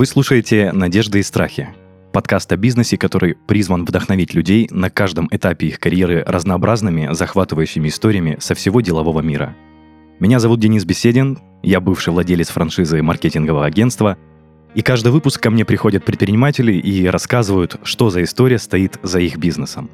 Вы слушаете «Надежды и страхи» – подкаст о бизнесе, который призван вдохновить людей на каждом этапе их карьеры разнообразными, захватывающими историями со всего делового мира. Меня зовут Денис Беседин, я бывший владелец франшизы маркетингового агентства, и каждый выпуск ко мне приходят предприниматели и рассказывают, что за история стоит за их бизнесом.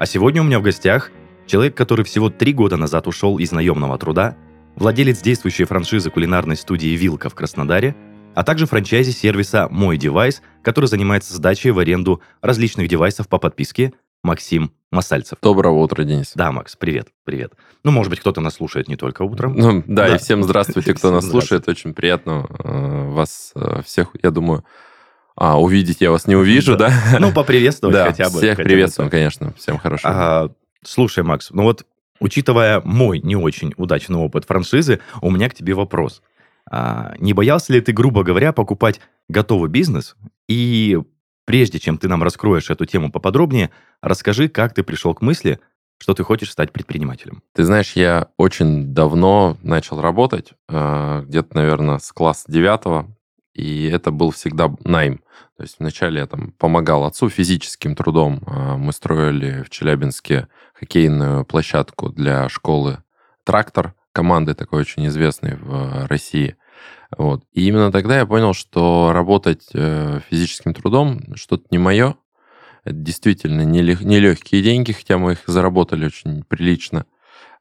А сегодня у меня в гостях человек, который всего три года назад ушел из наемного труда, владелец действующей франшизы кулинарной студии «Вилка» в Краснодаре – а также франчайзи сервиса «Мой девайс», который занимается сдачей в аренду различных девайсов по подписке Максим Масальцев. Доброго утра, Денис. Да, Макс, привет, привет. Ну, может быть, кто-то нас слушает не только утром. Ну, да, да. и всем здравствуйте, кто нас слушает. Очень приятно э, вас э, всех, я думаю, а, увидеть я вас не увижу, да? Ну, поприветствовать да, хотя бы. всех приветствуем, конечно. Всем хорошо. А, слушай, Макс, ну вот, учитывая мой не очень удачный опыт франшизы, у меня к тебе вопрос. А, не боялся ли ты, грубо говоря, покупать готовый бизнес? И прежде чем ты нам раскроешь эту тему поподробнее, расскажи, как ты пришел к мысли, что ты хочешь стать предпринимателем. Ты знаешь, я очень давно начал работать, а, где-то, наверное, с класса девятого, и это был всегда найм. То есть вначале я там помогал отцу физическим трудом. А, мы строили в Челябинске хоккейную площадку для школы «Трактор», команды такой очень известной в России. Вот. И именно тогда я понял, что работать э, физическим трудом что-то не мое. Это действительно нелегкие деньги, хотя мы их заработали очень прилично.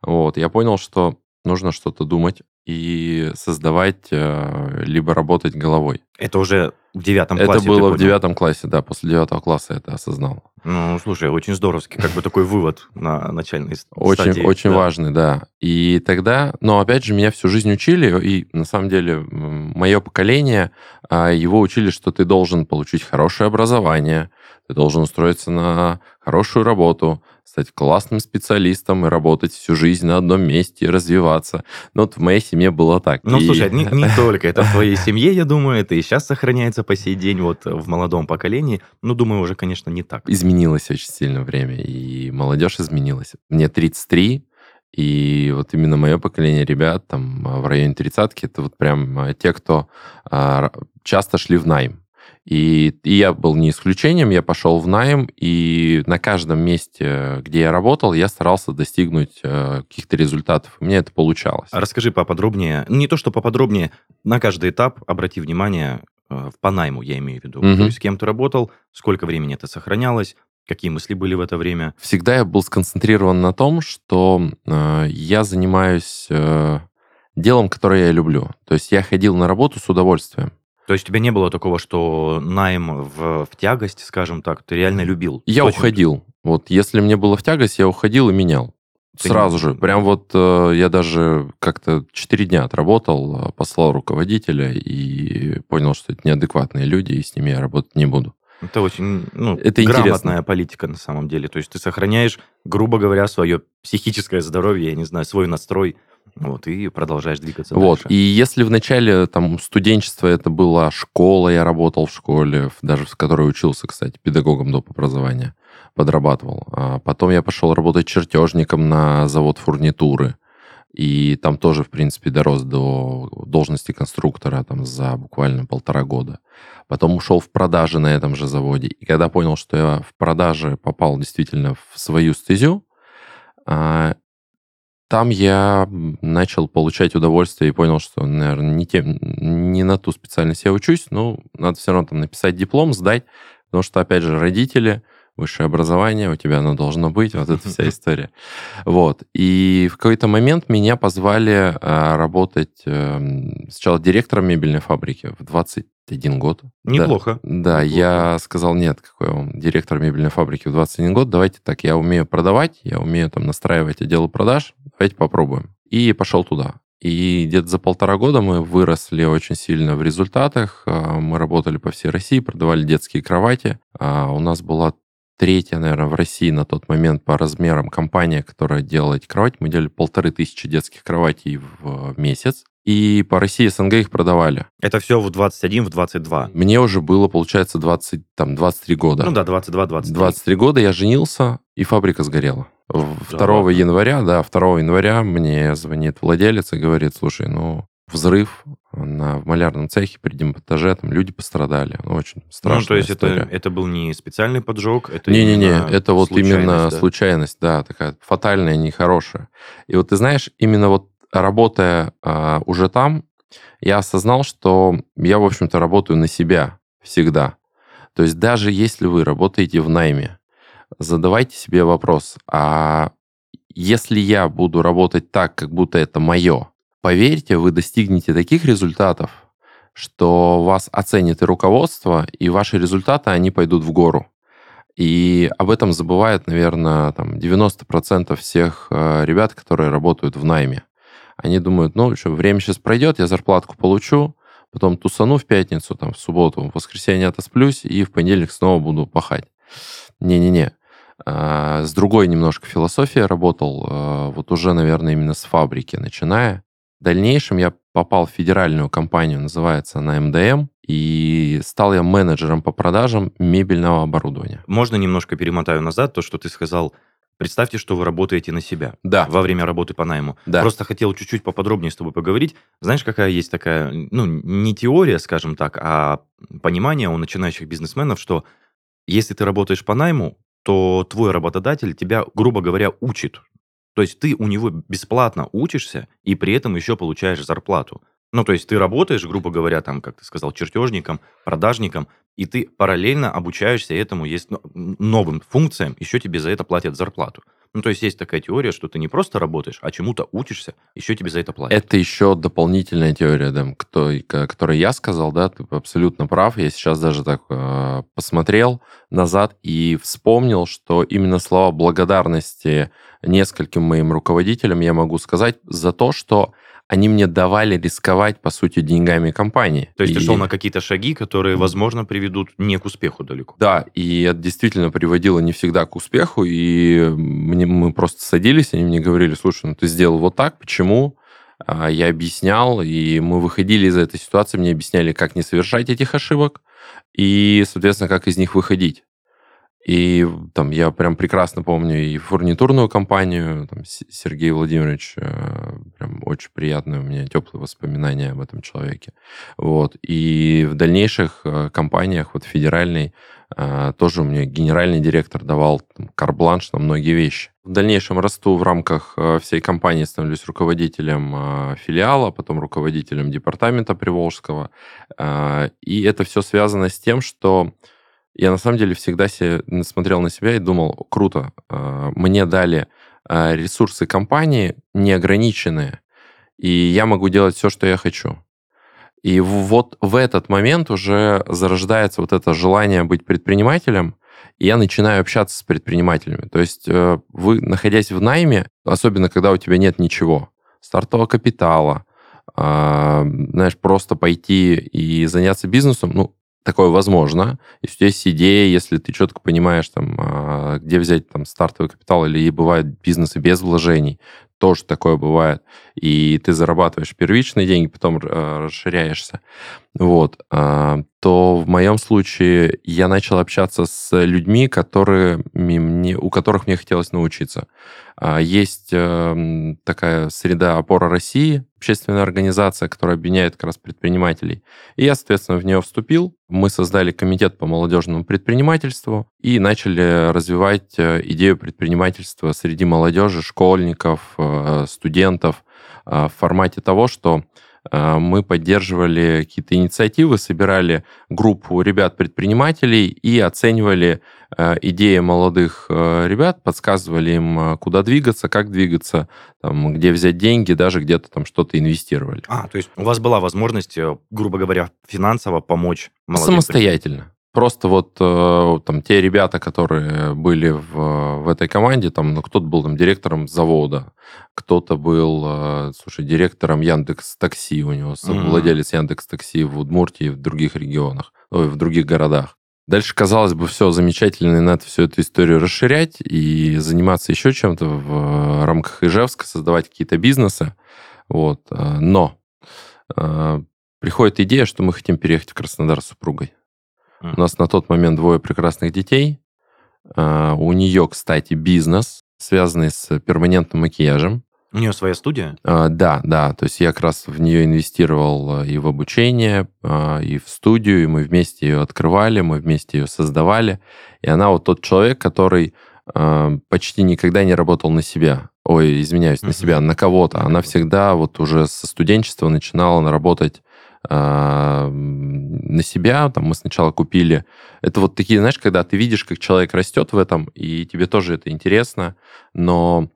Вот. Я понял, что нужно что-то думать и создавать, э, либо работать головой. Это уже в девятом классе? Это было в девятом классе, да. После девятого класса это осознал. Ну, слушай, очень здоровский, как бы такой вывод на начальной очень, стадии. Очень да. важный, да. И тогда, но опять же, меня всю жизнь учили, и на самом деле мое поколение, а, его учили, что ты должен получить хорошее образование, ты должен устроиться на хорошую работу, стать классным специалистом и работать всю жизнь на одном месте и развиваться. Но вот в моей семье было так. Ну, и... слушай, не, не только это в твоей семье, я думаю, это и сейчас сохраняется по сей день вот в молодом поколении. Ну, думаю, уже, конечно, не так. Изменилось очень сильно время, и молодежь изменилась. Мне 33, и вот именно мое поколение ребят там в районе тридцатки, это вот прям а, те, кто а, часто шли в найм. И, и я был не исключением, я пошел в найм, и на каждом месте, где я работал, я старался достигнуть э, каких-то результатов. У меня это получалось. А расскажи поподробнее, не то что поподробнее, на каждый этап обрати внимание, э, по найму я имею в виду. Угу. То есть с кем ты работал, сколько времени это сохранялось, Какие мысли были в это время? Всегда я был сконцентрирован на том, что э, я занимаюсь э, делом, которое я люблю. То есть я ходил на работу с удовольствием. То есть у тебя не было такого, что найм в, в тягость, скажем так, ты реально любил? Я Точно. уходил. Вот если мне было в тягость, я уходил и менял. Ты Сразу не... же. Прям вот э, я даже как-то 4 дня отработал, э, послал руководителя и понял, что это неадекватные люди, и с ними я работать не буду. Это очень ну, это грамотная интересно. политика на самом деле. То есть ты сохраняешь, грубо говоря, свое психическое здоровье, я не знаю, свой настрой вот, и продолжаешь двигаться вот. дальше. И если в начале там студенчества это была школа, я работал в школе, даже в которой учился, кстати, педагогом доп. образования, подрабатывал. А потом я пошел работать чертежником на завод фурнитуры. И там тоже, в принципе, дорос до должности конструктора там за буквально полтора года. Потом ушел в продажи на этом же заводе. И когда понял, что я в продаже попал действительно в свою стезю, а, там я начал получать удовольствие и понял, что, наверное, не, тем, не на ту специальность я учусь, но надо все равно там написать диплом, сдать, потому что, опять же, родители, высшее образование, у тебя оно должно быть, вот эта вся история. Вот. И в какой-то момент меня позвали а, работать эм, сначала директором мебельной фабрики в 21 год. Неплохо. Да, да я сказал, нет, какой он директор мебельной фабрики в 21 год, давайте так, я умею продавать, я умею там настраивать отделы продаж, давайте попробуем. И пошел туда. И где-то за полтора года мы выросли очень сильно в результатах. А, мы работали по всей России, продавали детские кровати. А, у нас была третья, наверное, в России на тот момент по размерам компания, которая делала эти кровати. Мы делали полторы тысячи детских кроватей в месяц. И по России СНГ их продавали. Это все в 21, в 22? Мне уже было, получается, 20, там, 23 года. Ну да, 22-23. 23 года я женился, и фабрика сгорела. 2 да, января, да, 2 января мне звонит владелец и говорит, слушай, ну, взрыв, на, в малярном цехе при демонтаже, там люди пострадали. Ну, очень страшная Ну, то есть это, история. это был не специальный поджог, это Не-не-не, это вот именно случайность, да? случайность, да, такая фатальная, нехорошая. И вот ты знаешь, именно вот работая а, уже там, я осознал, что я, в общем-то, работаю на себя всегда. То есть даже если вы работаете в найме, задавайте себе вопрос, а если я буду работать так, как будто это мое, поверьте, вы достигнете таких результатов, что вас оценит и руководство, и ваши результаты, они пойдут в гору. И об этом забывают, наверное, там 90% всех э, ребят, которые работают в найме. Они думают, ну, что, время сейчас пройдет, я зарплатку получу, потом тусану в пятницу, там, в субботу, в воскресенье отосплюсь, и в понедельник снова буду пахать. Не-не-не. А, С другой немножко философией работал, э, вот уже, наверное, именно с фабрики начиная. В дальнейшем я попал в федеральную компанию, называется она МДМ, и стал я менеджером по продажам мебельного оборудования. Можно немножко перемотаю назад то, что ты сказал. Представьте, что вы работаете на себя Да, во время работы по найму. да. Просто хотел чуть-чуть поподробнее с тобой поговорить. Знаешь, какая есть такая, ну, не теория, скажем так, а понимание у начинающих бизнесменов, что если ты работаешь по найму, то твой работодатель тебя, грубо говоря, учит. То есть ты у него бесплатно учишься и при этом еще получаешь зарплату. Ну, то есть ты работаешь, грубо говоря, там, как ты сказал, чертежником, продажником, и ты параллельно обучаешься этому, есть ну, новым функциям, еще тебе за это платят зарплату. Ну, то есть есть такая теория, что ты не просто работаешь, а чему-то учишься, еще тебе за это платят. Это еще дополнительная теория, да, кто, которую я сказал, да, ты абсолютно прав. Я сейчас даже так э, посмотрел назад и вспомнил, что именно слова благодарности нескольким моим руководителям я могу сказать за то, что они мне давали рисковать, по сути, деньгами компании. То есть ты И- шел на какие-то шаги, которые, возможно, приведут не к успеху далеко. Да, и это действительно приводило не всегда к успеху, и мне, мы просто садились, они мне говорили, слушай, ну ты сделал вот так, почему? А Я объяснял, и мы выходили из этой ситуации, мне объясняли, как не совершать этих ошибок, и, соответственно, как из них выходить. И там я прям прекрасно помню и фурнитурную компанию, там, Сергей Владимирович, э, прям очень приятные у меня теплые воспоминания об этом человеке. Вот. И в дальнейших э, компаниях, вот федеральной, э, тоже у меня генеральный директор давал карбланш на многие вещи. В дальнейшем расту в рамках всей компании, становлюсь руководителем филиала, потом руководителем департамента Приволжского. И это все связано с тем, что я на самом деле всегда се- смотрел на себя и думал, круто, э, мне дали э, ресурсы компании неограниченные, и я могу делать все, что я хочу. И вот в этот момент уже зарождается вот это желание быть предпринимателем, и я начинаю общаться с предпринимателями. То есть э, вы, находясь в найме, особенно когда у тебя нет ничего, стартового капитала, знаешь, просто пойти и заняться бизнесом, ну, такое возможно. Тебя есть идея, если ты четко понимаешь, там, а, где взять там стартовый капитал, или бывают бизнесы без вложений, тоже такое бывает. И ты зарабатываешь первичные деньги, потом э, расширяешься. Вот. а, То в моем случае я начал общаться с людьми, которые мне, у которых мне хотелось научиться. А, Есть эм, такая среда опора России, общественная организация, которая объединяет как раз предпринимателей. И я, соответственно, в нее вступил. Мы создали комитет по молодежному предпринимательству и начали развивать э, идею предпринимательства среди молодежи, школьников, э, студентов э, в формате того, что мы поддерживали какие-то инициативы, собирали группу ребят-предпринимателей и оценивали э, идеи молодых э, ребят, подсказывали им, э, куда двигаться, как двигаться, там, где взять деньги, даже где-то там что-то инвестировали. А, то есть у вас была возможность, э, грубо говоря, финансово помочь молодым Самостоятельно. Просто вот э, там те ребята, которые были в, в этой команде, там, ну, кто-то был там директором завода, кто-то был, э, слушай, директором Яндекс Такси, у него Мгм. владелец Яндекс Такси в Удмуртии и в других регионах, ой, в других городах. Дальше, казалось бы, все замечательно, и надо всю эту историю расширять и заниматься еще чем-то в э, рамках Ижевска, создавать какие-то бизнесы. Вот. Но приходит идея, что мы хотим переехать в Краснодар с супругой. У нас на тот момент двое прекрасных детей. А, У нее, кстати, бизнес, связанный с перманентным макияжем. У нее своя студия? А, да, да. То есть я как раз в нее инвестировал и в обучение, а, и в студию, и мы вместе ее открывали, мы вместе ее создавали. И она вот тот человек, который почти никогда не работал на себя. Ой, извиняюсь, на себя, на кого-то. Она всегда вот уже со студенчества начинала работать на себя. Там мы сначала купили... Это вот такие, знаешь, когда ты видишь, как человек растет в этом, и тебе тоже это интересно, но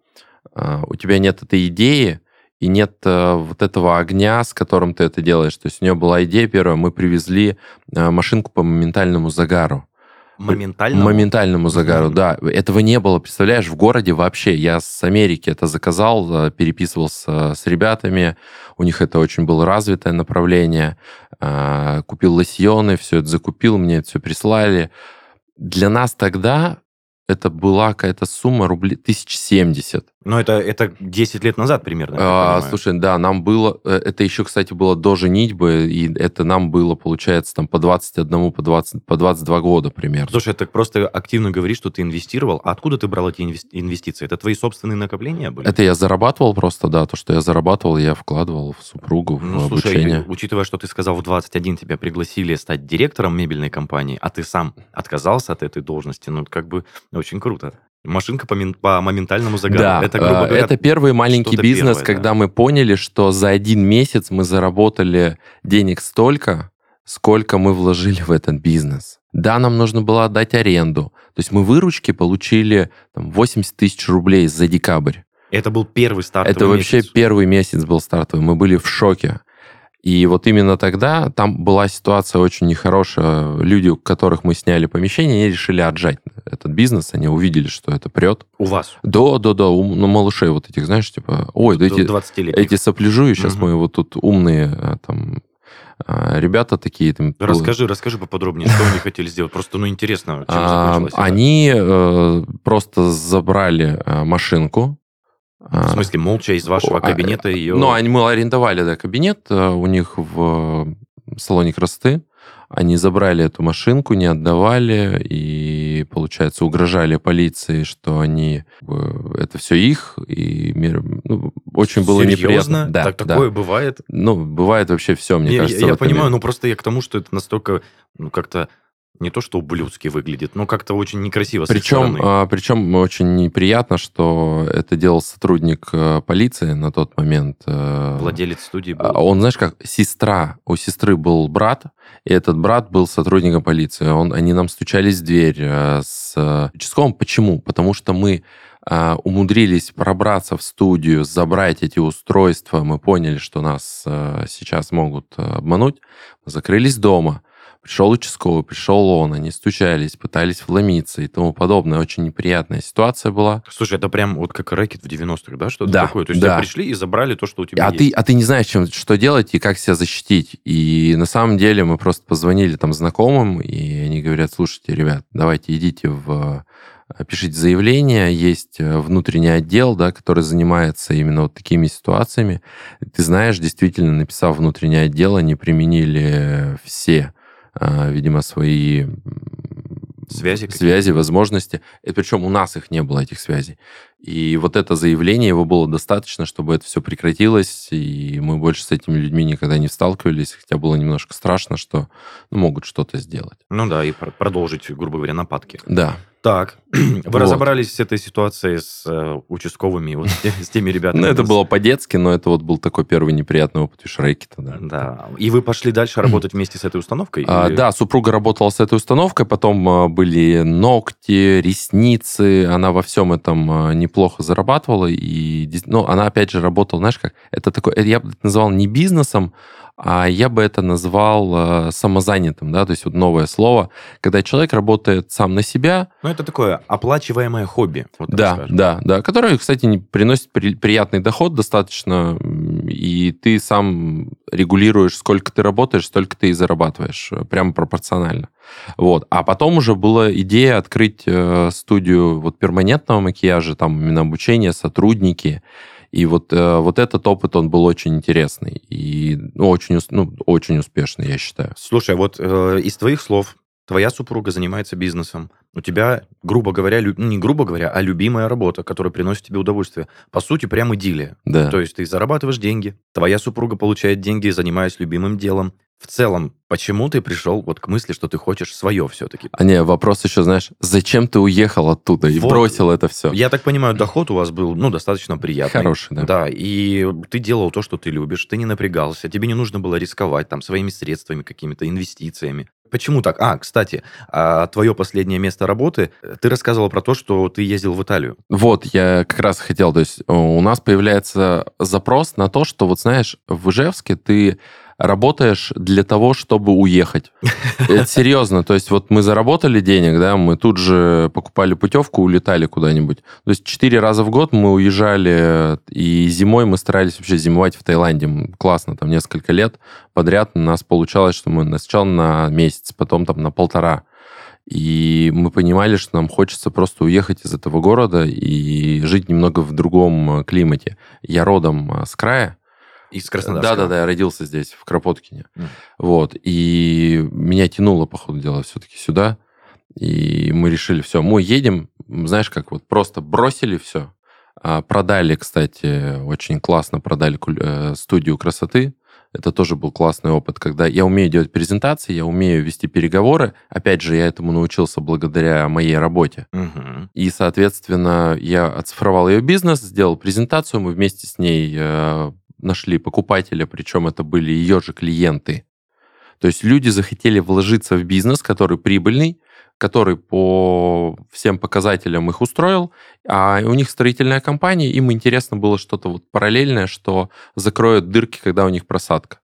а, у тебя нет этой идеи, и нет э, вот этого огня, с которым ты это делаешь. То есть у нее была идея первая, мы привезли машинку по моментальному загару. Моментальному? Моментальному загару, да. Этого не было, представляешь, в городе вообще. Я с Америки это заказал, э, переписывался с ребятами. У них это очень было развитое направление. А, купил лосьоны, все это закупил, мне это все прислали. Для нас тогда это была какая-то сумма рублей 1070. Но это, это 10 лет назад примерно. А, слушай, да, нам было... Э, это еще, кстати, было до женитьбы, и это нам было, получается, там по 21, по, 20, по 22 года примерно. Слушай, так просто активно говоришь, что ты инвестировал. А откуда ты брал эти инвестиции? Это твои собственные накопления были? Это я зарабатывал просто, да. То, что я зарабатывал, я вкладывал в супругу, в ну, обучение. Слушай, учитывая, что ты сказал, в 21 тебя пригласили стать директором мебельной компании, а ты сам отказался от этой должности, ну, как бы очень круто. Машинка по, по моментальному загару. Да, это, грубо говоря, это первый маленький бизнес, первое, когда да. мы поняли, что за один месяц мы заработали денег столько, сколько мы вложили в этот бизнес. Да, нам нужно было отдать аренду. То есть мы выручки получили там, 80 тысяч рублей за декабрь. Это был первый стартовый Это вообще месяц. первый месяц был стартовый. Мы были в шоке. И вот именно тогда там была ситуация очень нехорошая. Люди, у которых мы сняли помещение, они решили отжать этот бизнес. Они увидели, что это прет. У вас? Да, да, да. У ну, малышей вот этих, знаешь, типа, ой, да эти, эти сопляжуи, сейчас угу. мы вот тут умные а, там а, ребята такие. Там, расскажи, расскажи поподробнее, что они хотели сделать. Просто, ну, интересно, чем а, Они э, просто забрали э, машинку, в смысле, молча из вашего а, кабинета ее... Ну, они, мы арендовали, да, кабинет э, у них в салоне красоты. Они забрали эту машинку, не отдавали, и, получается, угрожали полиции, что они... Это все их, и мир... Ну, очень было Серьезно? неприятно. Да, так такое да. бывает? Ну, бывает вообще все, мне я, кажется. Я, я понимаю, мире. но просто я к тому, что это настолько, ну, как-то не то что ублюдски выглядит, но как-то очень некрасиво причем, а, причем очень неприятно, что это делал сотрудник а, полиции на тот момент. А, Владелец студии был. Он, знаешь, как сестра, у сестры был брат, и этот брат был сотрудником полиции. Он, они нам стучались в дверь а, с участковым. Почему? Потому что мы а, умудрились пробраться в студию, забрать эти устройства, мы поняли, что нас а, сейчас могут обмануть, закрылись дома, Пришел участковый, пришел он, они стучались, пытались вломиться и тому подобное. Очень неприятная ситуация была. Слушай, это прям вот как рэкет в 90-х, да? Что-то да, такое? То есть да. пришли и забрали то, что у тебя а есть. Ты, а ты не знаешь, чем, что делать и как себя защитить. И на самом деле мы просто позвонили там знакомым, и они говорят, слушайте, ребят, давайте идите в пишите заявление, есть э, внутренний отдел, да, который занимается именно вот такими ситуациями. Ты знаешь, действительно, написав внутренний отдел, они применили все видимо, свои связи, связи возможности. И причем у нас их не было, этих связей. И вот это заявление его было достаточно, чтобы это все прекратилось, и мы больше с этими людьми никогда не сталкивались, хотя было немножко страшно, что ну, могут что-то сделать. Ну да, и продолжить, грубо говоря, нападки. Да. Так, вы вот. разобрались с этой ситуацией с э, участковыми, вот, с теми ребятами? Ну, это было по-детски, но это вот был такой первый неприятный опыт Вишрейки. Да. да. И вы пошли дальше работать вместе с этой установкой? А, да, супруга работала с этой установкой, потом а, были ногти, ресницы, она во всем этом а, неплохо зарабатывала, и, ну, она опять же работала, знаешь, как, это такой, я бы это назвал не бизнесом, а я бы это назвал э, самозанятым, да, то есть вот новое слово, когда человек работает сам на себя. Ну, это такое оплачиваемое хобби. Вот да, скажем. да, да, которое, кстати, приносит при, приятный доход достаточно, и ты сам регулируешь, сколько ты работаешь, столько ты и зарабатываешь, э, прямо пропорционально. Вот. А потом уже была идея открыть э, студию вот перманентного макияжа, там именно обучение, сотрудники, и вот, э, вот этот опыт, он был очень интересный и ну, очень, ну, очень успешный, я считаю. Слушай, вот э, из твоих слов твоя супруга занимается бизнесом, у тебя, грубо говоря, лю... не грубо говоря, а любимая работа, которая приносит тебе удовольствие. По сути, прям идиллия. Да. То есть ты зарабатываешь деньги, твоя супруга получает деньги, занимаясь любимым делом. В целом, почему ты пришел вот к мысли, что ты хочешь свое все-таки? А не, вопрос еще, знаешь, зачем ты уехал оттуда и Вот. бросил это все? Я так понимаю, доход у вас был, ну, достаточно приятный. Хороший, да. Да, и ты делал то, что ты любишь, ты не напрягался, тебе не нужно было рисковать там своими средствами, какими-то инвестициями. Почему так? А, кстати, а твое последнее место работы, э, ты рассказывал про то, что ты ездил в Италию. Вот, я как раз хотел, то есть э, у нас появляется запрос на то, что вот знаешь, в Ижевске ты работаешь для того, чтобы уехать. Это серьезно, то есть вот мы заработали денег, да, мы тут же покупали путевку, улетали куда-нибудь. То есть четыре раза в год мы уезжали, и зимой мы старались вообще зимовать в Таиланде. Классно, там несколько лет подряд у нас получалось, что мы сначала на месяц, потом там на полтора. И мы понимали, что нам хочется просто уехать из этого города и жить немного в другом э, климате. Я родом э, с края. Из Краснодарского. Да-да-да, я родился здесь, в Кропоткине. Мгм. Вот. И меня тянуло, по ходу дела, все-таки сюда. И мы решили, все, мы едем, знаешь, как вот просто бросили все. Продали, кстати, очень классно продали э, студию красоты. Это тоже был классный опыт, когда я умею делать презентации, я умею вести переговоры. Опять же, я этому научился благодаря моей работе. Мгм. И, соответственно, я оцифровал ее бизнес, сделал презентацию, мы вместе с ней э, нашли покупателя, причем это были ее же клиенты. То есть люди захотели вложиться в бизнес, который прибыльный, который по всем показателям их устроил, а у них строительная компания, им интересно было что-то вот параллельное, что закроет дырки, когда у них просадка.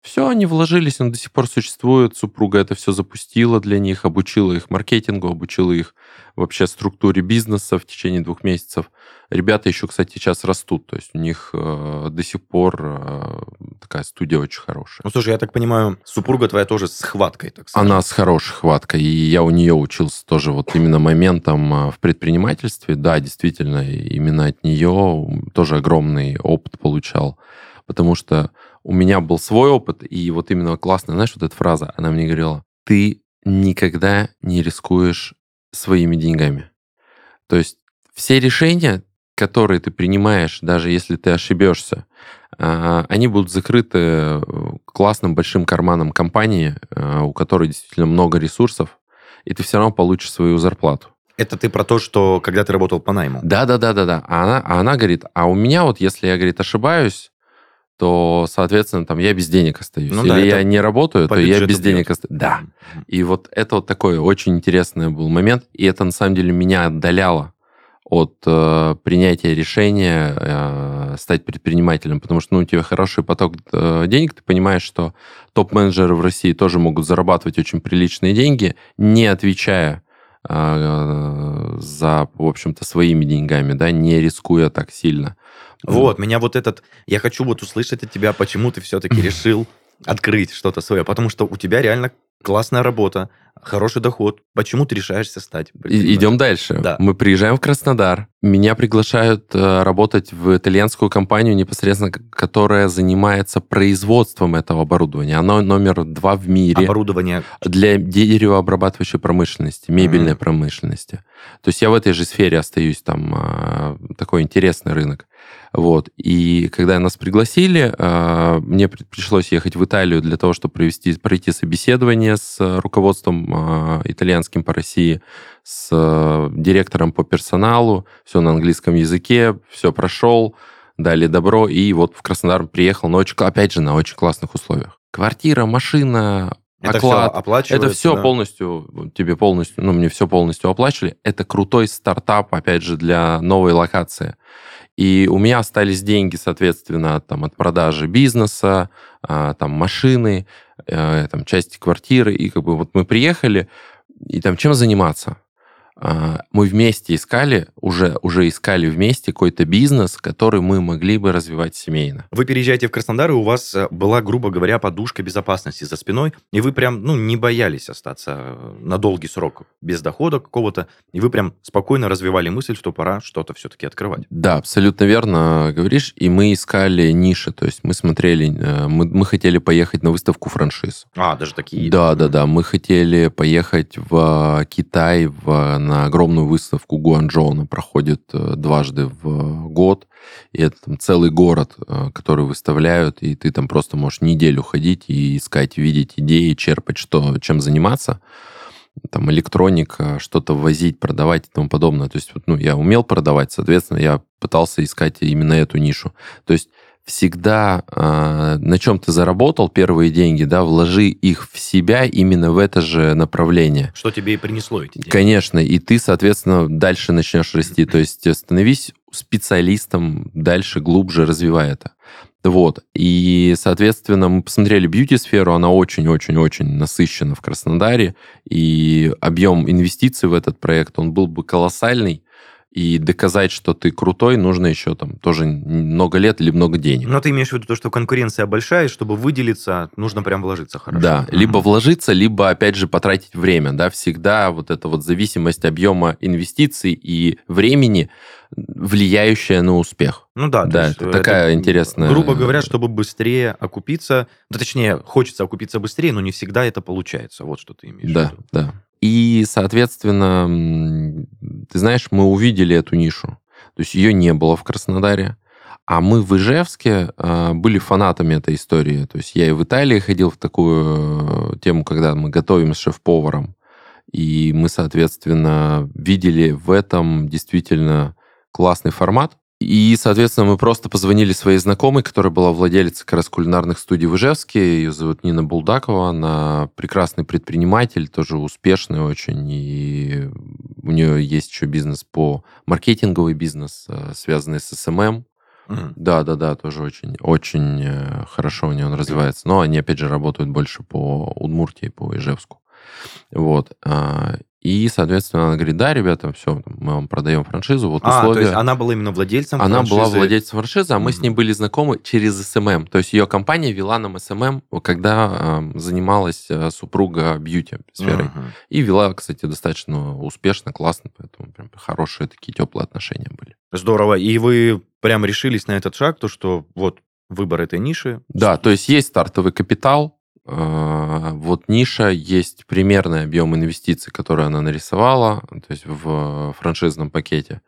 Все, они вложились, он до сих пор существует, супруга это все запустила для них, обучила их маркетингу, обучила их вообще структуре бизнеса в течение двух месяцев. Ребята еще, кстати, сейчас растут, то есть у них э, до сих пор э, такая студия очень хорошая. Ну, слушай, я так понимаю, супруга твоя тоже с хваткой, так сказать. Она с хорошей хваткой, и я у нее учился тоже вот именно моментом а, в предпринимательстве. Да, действительно, именно от нее тоже огромный опыт получал, потому что у меня был свой опыт, и вот именно классная, знаешь, вот эта фраза, она мне говорила, ты никогда не рискуешь своими деньгами. То есть все решения, которые ты принимаешь, даже если ты ошибешься, а, они будут закрыты э, классным большим карманом компании, э, у которой действительно много ресурсов, и ты все равно получишь свою зарплату. Это ты про то, что когда ты работал по найму. Да, да, да, да, да. А она, а она говорит, а у меня вот, если я, говорит, ошибаюсь, то, соответственно, там я без денег остаюсь. Ну Или да, я не работаю, то я без денег бьет. остаюсь. Да. И вот это вот такой очень интересный был момент, и это на самом деле меня отдаляло от э, принятия решения э, стать предпринимателем, потому что ну, у тебя хороший поток э, денег, ты понимаешь, что топ-менеджеры в России тоже могут зарабатывать очень приличные деньги, не отвечая э, за, в общем-то, своими деньгами, да, не рискуя так сильно. Вот, меня вот этот... Я хочу вот услышать от тебя, почему ты все-таки решил открыть что-то свое. Потому что у тебя реально классная работа, хороший доход. Почему ты решаешься стать? И-? Идем дальше. Да. Мы приезжаем в Краснодар. Меня приглашают э, работать в итальянскую компанию, непосредственно которая занимается производством этого оборудования. Оно номер два в мире Оборудование. для деревообрабатывающей промышленности, мебельной Мгм. промышленности. То есть я в этой же сфере остаюсь, там а, такой интересный рынок. Вот. И когда нас пригласили, а, мне при- пришлось ехать в Италию для того, чтобы провести, пройти собеседование с а, руководством а, итальянским по России, с директором по персоналу, все на английском языке, все прошел, дали добро, и вот в Краснодар приехал, но очень, опять же, на очень классных условиях. Квартира, машина, Это все оклад, оплачивается. это все да? полностью, тебе полностью, ну, мне все полностью оплачивали. Это крутой стартап, опять же, для новой локации. И у меня остались деньги, соответственно, там, от продажи бизнеса, а, там, машины, э, там, части квартиры. И как бы вот мы приехали, и там чем заниматься? А, мы вместе искали, уже, уже искали вместе какой-то бизнес, который мы могли бы развивать семейно. Вы переезжаете в Краснодар, и у вас э, была, грубо говоря, подушка безопасности за спиной, и вы прям, ну, не боялись остаться э, на долгий срок без дохода какого-то, и вы прям спокойно развивали мысль, что пора что-то все-таки открывать. Да, абсолютно верно говоришь, и мы искали ниши, то есть мы смотрели, э, мы, мы хотели поехать на выставку франшиз. А, даже такие? Да, да, да, мы хотели поехать в Китай, в на огромную выставку Гуанчжоу. Она проходит э, дважды в год. И это там целый город, э, который выставляют, и ты там просто можешь неделю ходить и искать, видеть идеи, черпать, что, чем заниматься там электроника, что-то возить, продавать и тому подобное. То есть, ну, я умел продавать, соответственно, я пытался искать именно эту нишу. То есть всегда э, на чем ты заработал первые деньги, да, вложи их в себя именно в это же направление. Что тебе и принесло эти деньги. Конечно, и ты, соответственно, дальше начнешь расти. То есть становись специалистом дальше, глубже развивай это. Вот. И, соответственно, мы посмотрели бьюти-сферу, она очень-очень-очень насыщена в Краснодаре, и объем инвестиций в этот проект, он был бы колоссальный, и доказать, что ты крутой, нужно еще там тоже много лет или много денег. Но ты имеешь в виду то, что конкуренция большая, и чтобы выделиться, нужно прям вложиться хорошо. Да, mm-hmm. либо вложиться, либо, опять же, потратить время, да, всегда вот эта вот зависимость объема инвестиций и времени, влияющая на успех. Ну да, да, это, это такая интересная... Грубо говоря, чтобы быстрее окупиться, да точнее, хочется окупиться быстрее, но не всегда это получается, вот что ты имеешь да, в виду. Да, да. И, соответственно, ты знаешь, мы увидели эту нишу. То есть ее не было в Краснодаре. А мы в Ижевске э, были фанатами этой истории. То есть я и в Италии ходил в такую э, тему, когда мы готовим с шеф-поваром. И мы, соответственно, видели в этом действительно классный формат. И, соответственно, мы просто позвонили своей знакомой, которая была владелицей как раз кулинарных студий в Ижевске. Ее зовут Нина Булдакова. Она прекрасный предприниматель, тоже успешный очень. И у нее есть еще бизнес по маркетинговый бизнес, э, связанный с SMM. Mm-hmm. Да, да, да, тоже очень, очень э, хорошо у нее он развивается. Но они, опять же, работают больше по Удмуртии, по Ижевску. Вот. И, соответственно, она говорит, да, ребята, все, мы вам продаем франшизу, вот а, условия. то есть она была именно владельцем Она франшизы. была владельцем франшизы, а мы mm-hmm. с ней были знакомы через SMM. То есть ее компания вела нам SMM, когда э, занималась э, супруга beauty сферой. Mm-hmm. И вела, кстати, достаточно успешно, классно, поэтому прям хорошие такие теплые отношения были. Здорово. И вы прям решились на этот шаг, то, что вот выбор этой ниши. Да, то есть есть стартовый капитал, вот ниша есть примерный объем инвестиций, который она нарисовала, то есть в франшизном пакете.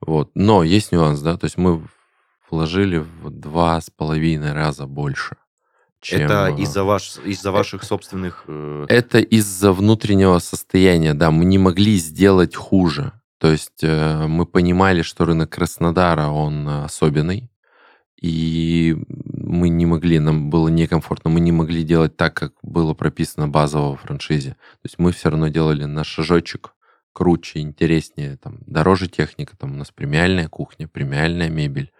Вот. Но есть нюанс, да, то есть мы вложили в два с половиной раза больше. Чем... Это из-за ваш, из-за ваших собственных... Э, Это из-за внутреннего состояния, да. Мы не могли сделать хуже. То есть э, мы понимали, что рынок Краснодара, он особенный и мы не могли, нам было некомфортно, мы не могли делать так, как было прописано базово в франшизе. То есть мы все равно делали на шажочек круче, интереснее, там, дороже техника, там у нас премиальная кухня, премиальная мебель,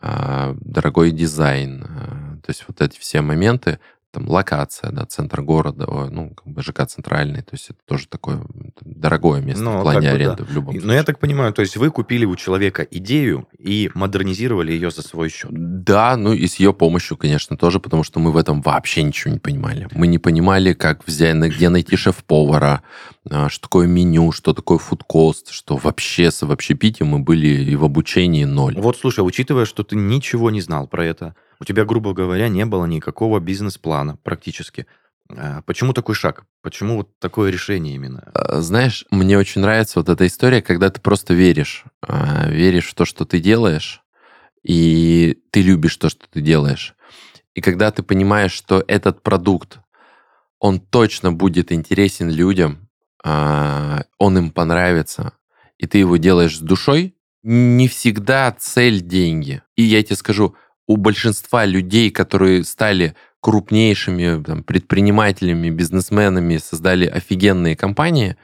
а, дорогой дизайн. А, то есть вот эти все моменты, там локация, да, центр города, ну, как бы ЖК центральный, то есть это тоже такое дорогое место Но, в плане как бы, аренды да. в любом случае. Но я так понимаю, то есть вы купили у человека идею и модернизировали ее за свой счет? Да, ну и с ее помощью, конечно, тоже, потому что мы в этом вообще ничего не понимали. Мы не понимали, как взять, где найти шеф-повара, а, что такое меню, что такое фудкост, что вообще с общепитием мы были и в обучении ноль. Вот, слушай, учитывая, что ты ничего не знал про это, у тебя, грубо говоря, не было никакого бизнес-плана практически. А, почему такой шаг? Почему вот такое решение именно? А, знаешь, мне очень нравится вот эта история, когда ты просто веришь. А, веришь в то, что ты делаешь, и ты любишь то, что ты делаешь. И когда ты понимаешь, что этот продукт, он точно будет интересен людям, он им понравится, и ты его делаешь с душой, не всегда цель деньги. И я тебе скажу, у большинства людей, которые стали крупнейшими там, предпринимателями, бизнесменами, создали офигенные компании,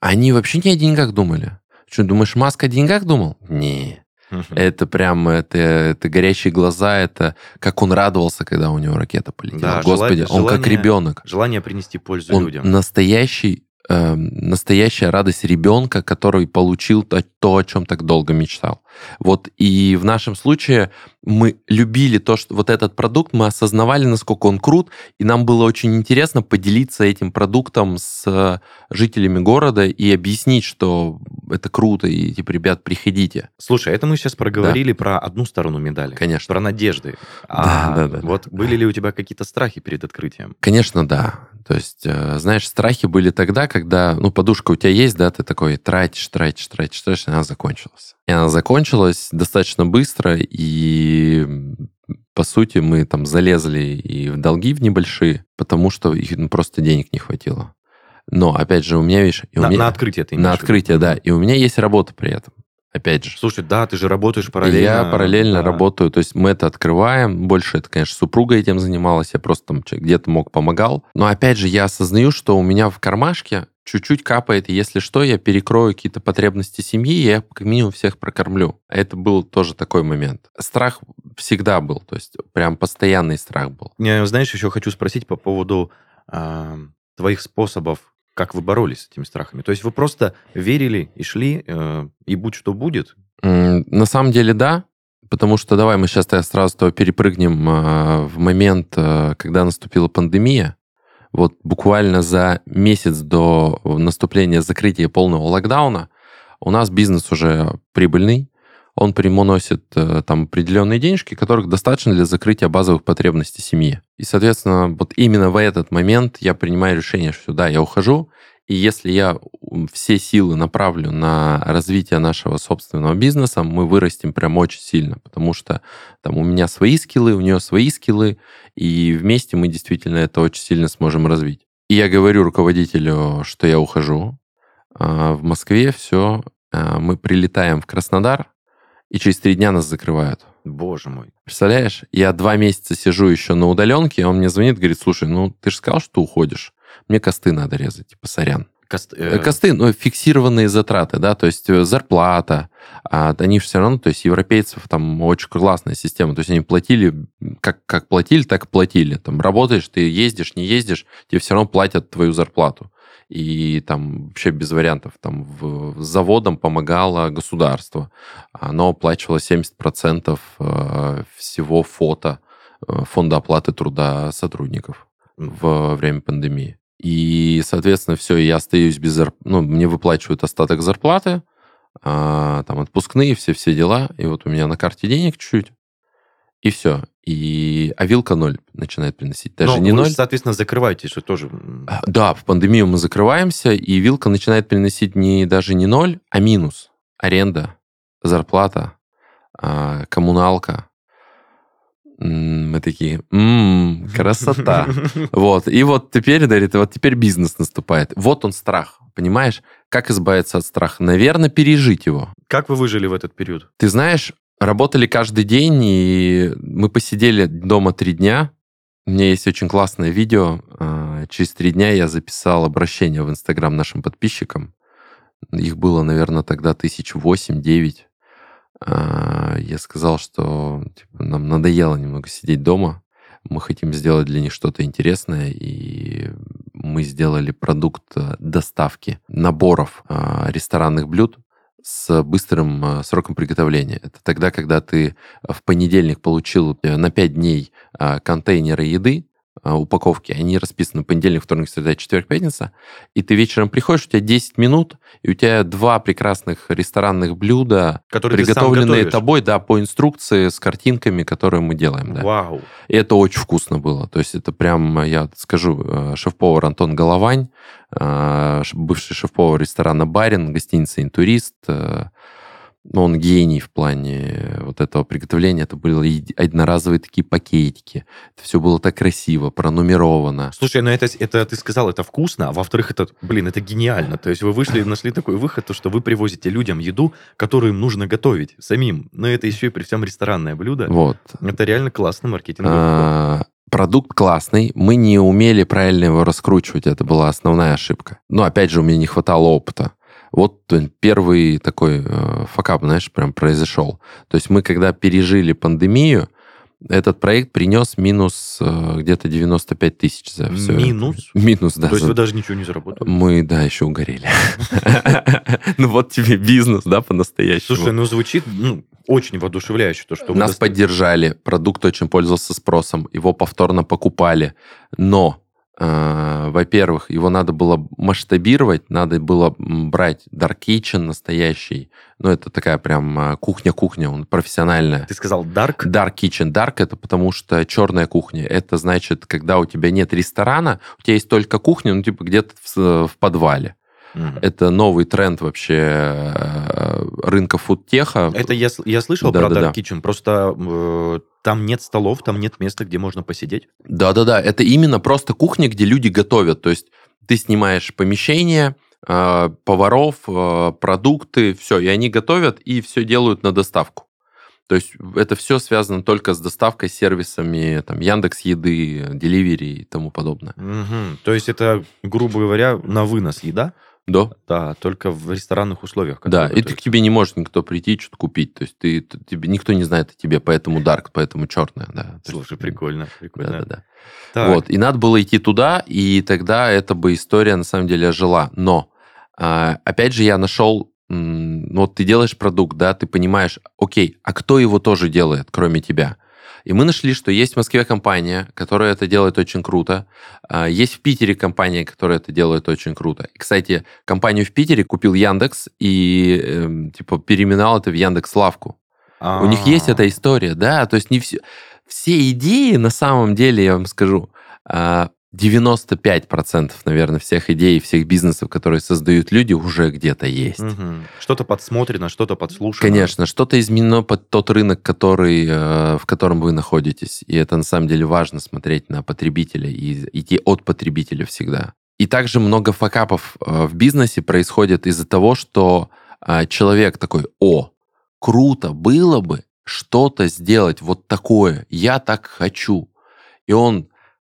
они вообще не о деньгах думали. Что, думаешь, Маск о деньгах думал? Не. Это прям, это, это горящие глаза, это как он радовался, когда у него ракета полетела. Да, Господи, желание, он как ребенок. Желание принести пользу он людям. настоящий э, настоящая радость ребенка, который получил то, то, о чем так долго мечтал. Вот и в нашем случае мы любили то, что вот этот продукт, мы осознавали, насколько он крут, и нам было очень интересно поделиться этим продуктом с жителями города и объяснить, что это круто, и типа, ребят, приходите. Слушай, это мы сейчас проговорили да. про одну сторону медали. Конечно. Про надежды. А да, да, да. Вот были ли у тебя какие-то страхи перед открытием? Конечно, да. То есть, э, знаешь, страхи были тогда, когда, ну, подушка у тебя есть, да, ты такой тратишь, тратишь, тратишь, тратишь, и она закончилась. И она закончилась достаточно быстро, и по сути мы там залезли и в долги в небольшие, потому что их ну, просто денег не хватило. Но, опять же, у меня, видишь... На, у меня, на открытие ты На открытие, да. И у меня есть работа при этом. Опять же. Слушай, да, ты же работаешь параллельно. Я параллельно да. работаю. То есть мы это открываем. Больше это, конечно, супруга этим занималась. Я просто там где-то мог помогал. Но опять же, я осознаю, что у меня в кармашке чуть-чуть капает, и если что, я перекрою какие-то потребности семьи, и я как минимум всех прокормлю. Это был тоже такой момент. Страх всегда был, то есть прям постоянный страх был. Я, знаешь, еще хочу спросить по поводу э, твоих способов как вы боролись с этими страхами? То есть вы просто верили и шли, э, и будь что будет? На самом деле, да. Потому что давай мы сейчас сразу перепрыгнем э, в момент, э, когда наступила пандемия. Вот буквально за месяц до наступления закрытия полного локдауна у нас бизнес уже прибыльный, он приносит э, там определенные денежки, которых достаточно для закрытия базовых потребностей семьи. И, соответственно, вот именно в этот момент я принимаю решение, что да, я ухожу, и если я все силы направлю на развитие нашего собственного бизнеса, мы вырастем прям очень сильно, потому что там у меня свои скиллы, у нее свои скиллы, и вместе мы действительно это очень сильно сможем развить. И я говорю руководителю, что я ухожу. А в Москве все, а, мы прилетаем в Краснодар, и через три дня нас закрывают. Боже мой. Представляешь, я два месяца сижу еще на удаленке, он мне звонит, говорит, слушай, ну ты же сказал, что уходишь. Мне косты надо резать, типа, сорян. Кост, э... э косты, ну, фиксированные затраты, да, то есть э, зарплата, а они все равно, то есть европейцев там очень классная система, то есть они платили, как, как платили, так и платили. Там работаешь, ты ездишь, не ездишь, тебе все равно платят твою зарплату и там вообще без вариантов. Там в, с заводом помогало государство. Оно оплачивало 70% э, всего фото э, фонда оплаты труда сотрудников во время пандемии. И, соответственно, все, я остаюсь без зарплаты. Ну, мне выплачивают остаток зарплаты, а, там отпускные, все-все дела. И вот у меня на карте денег чуть-чуть, и все. И, а вилка ноль начинает приносить. Даже Но не вы, ноль. соответственно, закрываетесь что тоже. А, да, в пандемию мы закрываемся, и вилка начинает приносить не даже не ноль, а минус. Аренда, зарплата, а, коммуналка. Мы такие, м-м, красота. Вот. И вот теперь, Дарит, вот теперь бизнес наступает. Вот он страх, понимаешь? Как избавиться от страха? Наверное, пережить его. Как вы выжили в этот период? Ты знаешь, Работали каждый день, и мы посидели дома три дня. У меня есть очень классное видео. А, через три дня я записал обращение в Инстаграм нашим подписчикам. Их было, наверное, тогда тысяч восемь-девять. А, я сказал, что типа, нам надоело немного сидеть дома. Мы хотим сделать для них что-то интересное, и мы сделали продукт э, доставки наборов а, ресторанных блюд с быстрым э, сроком приготовления. Это тогда, когда ты в понедельник получил э, на 5 дней а, контейнеры еды, упаковки, они расписаны понедельник, вторник, среда, четверг, пятница, и ты вечером приходишь, у тебя 10 минут, и у тебя два прекрасных ресторанных блюда, которые приготовленные тобой, да, по инструкции с картинками, которые мы делаем. Да. Вау. И это очень вкусно было. То есть это прям, я скажу, э, шеф-повар Антон Головань, э, бывший шеф-повар ресторана «Барин», гостиница «Интурист», э, ну, он гений в плане вот этого приготовления. Это были одноразовые такие пакетики. Это все было так красиво, пронумеровано. Слушай, ну это, это ты сказал, это вкусно, а во-вторых, это, блин, это гениально. То есть вы вышли и нашли такой выход, то, что вы привозите людям еду, которую им нужно готовить самим. Но это еще и при всем ресторанное блюдо. Вот. Это реально классный маркетинг. А, продукт классный, мы не умели правильно его раскручивать, это была основная ошибка. Но опять же, у меня не хватало опыта. Вот первый такой э, факап, знаешь, прям произошел. То есть мы, когда пережили пандемию, Этот проект принес минус э, где-то 95 тысяч за все. Минус? Минус, да. То есть за- вы даже ничего не заработали? Мы, да, еще угорели. Ну вот тебе бизнес, да, по-настоящему. Слушай, ну звучит ну, очень воодушевляюще, то, что Нас поддержали, продукт очень пользовался спросом, его повторно покупали. Но, э, во-первых, его надо было масштабировать, надо было брать Dark Kitchen настоящий. Ну, это такая прям э, кухня-кухня, он профессиональная. Ты сказал Dark? Dark Kitchen. Dark это потому что черная кухня. Это значит, когда у тебя нет ресторана, у тебя есть только кухня, ну, типа где-то в, в подвале. Это новый тренд вообще э, рынка фудтеха. Это я, я слышал Да, про да, Dark да. Kitchen, просто э, там нет столов, там нет места, где можно посидеть. Да-да-да, это именно просто кухня, где люди готовят. То есть ты снимаешь помещение, э, поваров, э, продукты, все, и они готовят и все делают на доставку. То есть это все связано только с доставкой, сервисами, там, Яндекс Еды, Деливери и тому подобное. Мгм. То есть это, грубо говоря, на вынос еда? Да, Да, только в ресторанных условиях. да. И ты, к тебе не может никто прийти и что-то купить. То есть ты, ты- тебе, никто не знает о тебе, поэтому дарк, поэтому черная. Да. То есть- Слушай, прикольно, прикольно. Да-да-да. Так, Вот, и надо было идти туда, и тогда эта бы история на самом деле жила. Но, а, опять же, я нашел, ну вот ты делаешь продукт, да, ты понимаешь, окей, а кто его тоже делает, кроме тебя? И мы нашли, что есть в Москве компания, которая это делает очень круто. А, Есть в Питере компания, которая это делает очень круто. И, кстати, компанию в Питере купил Яндекс и эм, типа переименовал это в Яндекс Лавку. У них есть А, эта история, да, то есть не все, все идеи, на самом деле, я вам скажу, а, 95%, наверное, всех идей, всех бизнесов, которые создают люди, уже где-то есть. мгм. Что-то подсмотрено, что-то подслушано. Конечно, что-то изменено под тот рынок, который, э, в котором вы находитесь. И это на самом деле важно смотреть на потребителя и идти от потребителя всегда. И также много факапов э, в бизнесе происходит из-за того, что э, человек такой, о, круто было бы что-то сделать вот такое, я так хочу. И он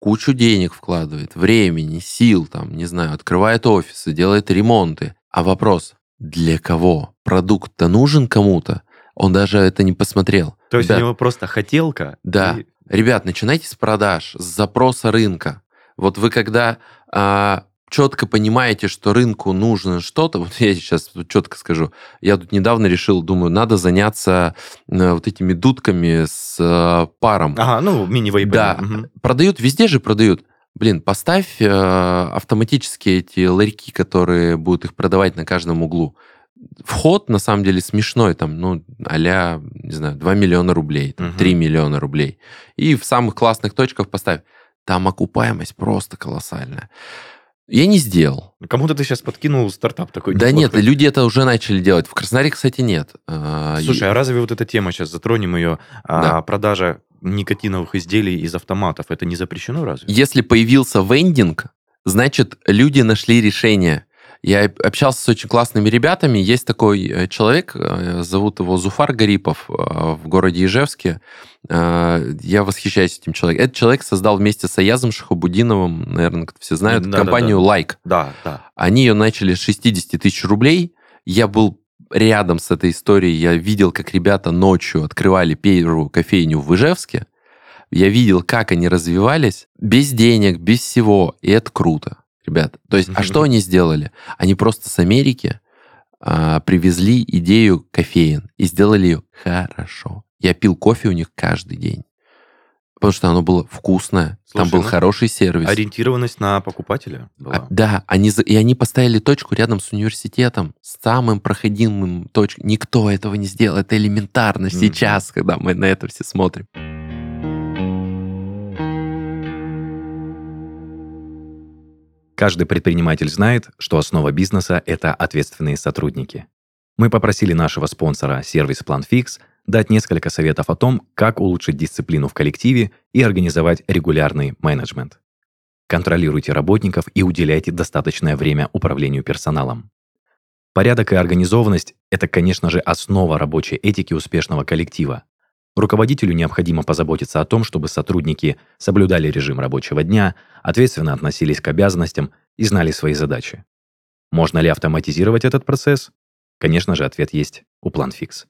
кучу денег вкладывает, времени, сил, там, не знаю, открывает офисы, делает ремонты. А вопрос, для кого? Продукт-то нужен кому-то? Он даже это не посмотрел. То есть Ребят, у него просто хотелка. Да. и- Ребят, начинайте с продаж, с запроса рынка. Вот вы когда четко понимаете, что рынку нужно что-то, вот я сейчас четко скажу, я тут недавно решил, думаю, надо заняться э, вот этими дудками с э, паром. Ага, ну, мини-вейпы. Да, Мгм. продают, везде же продают. Блин, поставь э, автоматически эти ларьки, которые будут их продавать на каждом углу. Вход, на самом деле, смешной, там, ну, а не знаю, 2 миллиона рублей, там, Мгм. 3 миллиона рублей. И в самых классных точках поставь. Там окупаемость просто колоссальная. Я не сделал. Кому-то ты сейчас подкинул стартап такой. Да нет, люди это уже начали делать. В Краснодаре, кстати, нет. А, Слушай, а разве вот эта тема, сейчас затронем ее, а, Да. продажа никотиновых изделий из автоматов, это не запрещено разве? Если появился вендинг, значит, люди нашли решение. Я общался с очень классными ребятами. Есть такой э, человек, э, зовут его Зуфар Гарипов э, в городе Ижевске. Я восхищаюсь этим человеком. Этот человек создал вместе с Аязом Шахабудиновым, наверное, все знают, Да-да-да. компанию Like. Да, да. Они ее начали с 60 тысяч рублей. Я был рядом с этой историей. Я видел, как ребята ночью открывали первую кофейню в Ижевске. Я видел, как они развивались без денег, без всего. И это круто, ребят. То есть, а что они сделали? Они просто с Америки а, привезли идею кофеин и сделали ее хорошо. Я пил кофе у них каждый день. Потому что оно было вкусное, там Слушай, был ну, хороший сервис. Ориентированность на покупателя была. А, да, они, за- и они поставили точку рядом с университетом, с самым проходимым точкой. Никто этого не сделал. Это элементарно Мгм. сейчас, когда мы на это все смотрим. Каждый предприниматель знает, что основа бизнеса – это ответственные сотрудники. Мы попросили нашего спонсора сервис PlanFix дать несколько советов о том, как улучшить дисциплину в коллективе и организовать регулярный менеджмент. Контролируйте работников и уделяйте достаточное время управлению персоналом. Порядок и организованность – это, конечно же, основа рабочей этики успешного коллектива. Руководителю необходимо позаботиться о том, чтобы сотрудники соблюдали режим рабочего дня, ответственно относились к обязанностям и знали свои задачи. Можно ли автоматизировать этот процесс? Конечно же, ответ есть у PlanFix.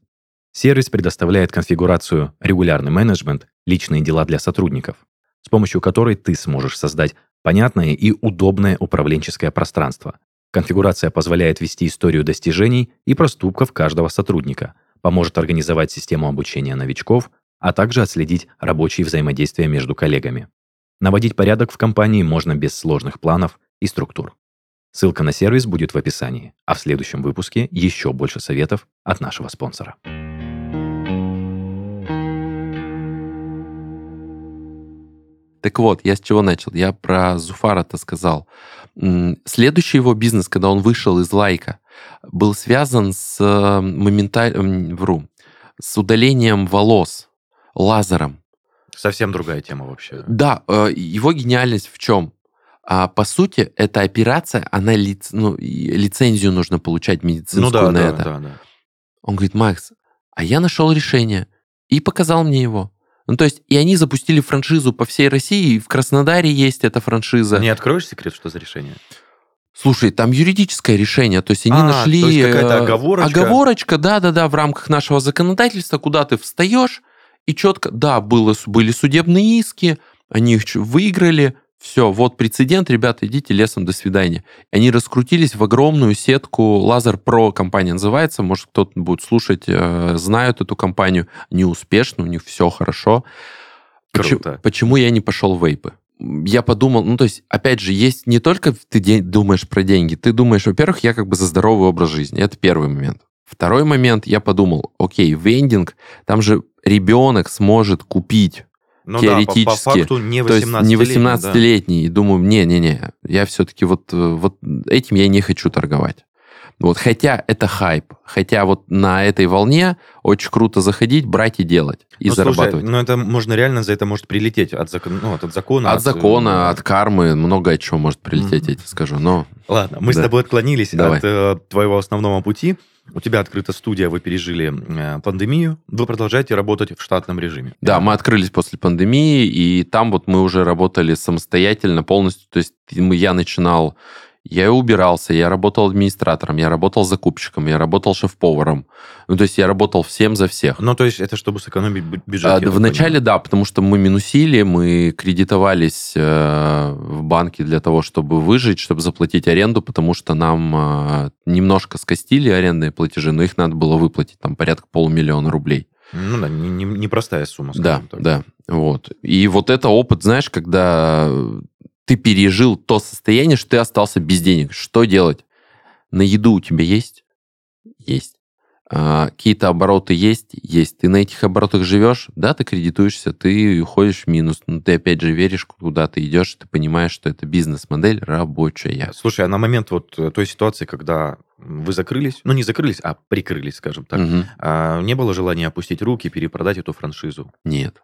Сервис предоставляет конфигурацию «Регулярный менеджмент. Личные дела для сотрудников», с помощью которой ты сможешь создать понятное и удобное управленческое пространство. Конфигурация позволяет вести историю достижений и проступков каждого сотрудника, поможет организовать систему обучения новичков, а также отследить рабочие взаимодействия между коллегами. Наводить порядок в компании можно без сложных планов и структур. Ссылка на сервис будет в описании, а в следующем выпуске еще больше советов от нашего спонсора. Так вот, я с чего начал? Я про Зуфара-то сказал. Следующий его бизнес, когда он вышел из лайка, был связан с моментальным, вру, с удалением волос лазером. Совсем другая тема вообще. Да, э, его гениальность в чем? А, по сути, эта операция, она лиц, ну, лицензию нужно получать медицинскую ну, да, на да, это. Да, да. Он говорит, Макс, а я нашел решение и показал мне его. Ну, то есть, и они запустили франшизу по всей России, и в Краснодаре есть эта франшиза. Не откроешь секрет, что за решение? Слушай, там юридическое решение, то есть они а, нашли... То есть какая-то оговорочка? Оговорочка, да-да-да, в рамках нашего законодательства, куда ты встаешь, и четко, да, было, были судебные иски, они их выиграли, все, вот прецедент, ребята, идите лесом, до свидания. Они раскрутились в огромную сетку Лазер Pro компания называется, может кто-то будет слушать, э, знают эту компанию, они успешны, у них все хорошо. Круто. Почему, почему я не пошел в вейпы? Я подумал, ну то есть, опять же, есть не только ты думаешь про деньги, ты думаешь, во-первых, я как бы за здоровый образ жизни, это первый момент. Второй момент, я подумал, окей, вендинг, там же ребенок сможет купить ну теоретически. Да, по, по факту не 18-летний. То есть не 18-летний. Да. Думаю, не-не-не, я все-таки вот, э, вот этим я не хочу торговать. Вот, хотя это хайп, хотя вот на этой волне очень круто заходить, брать и делать, и ну, зарабатывать. Слушай, ну это можно реально за это может прилететь от, закон, ну, от, закона. От, от закона, э, от кармы, много от чего может прилететь, mm-hmm. я тебе скажу. Но... Ладно, мы да. с тобой отклонились Давай. от э, твоего основного пути. У тебя открыта студия, вы пережили э, пандемию, вы продолжаете работать в штатном режиме. Да, мы открылись после пандемии, и там вот мы уже работали самостоятельно полностью. То есть я начинал я убирался, я работал администратором, я работал закупщиком, я работал шеф-поваром. Ну, то есть я работал всем за всех. Ну, то есть это чтобы сэкономить бюджет? А, вначале да, потому что мы минусили, мы кредитовались э, в банке для того, чтобы выжить, чтобы заплатить аренду, потому что нам э, немножко скостили арендные платежи, но их надо было выплатить, там порядка полумиллиона рублей. Ну да, непростая не, не сумма. Да, так. да, вот. И вот это опыт, знаешь, когда ты пережил то состояние, что ты остался без денег. Что делать? На еду у тебя есть? Есть. А, какие-то обороты есть? Есть. Ты на этих оборотах живешь? Да, ты кредитуешься, ты уходишь в минус. Но ты опять же веришь, куда ты идешь, ты понимаешь, что это бизнес-модель рабочая. Слушай, а на момент вот той ситуации, когда вы закрылись, ну не закрылись, а прикрылись, скажем так, угу. а, не было желания опустить руки, перепродать эту франшизу? Нет.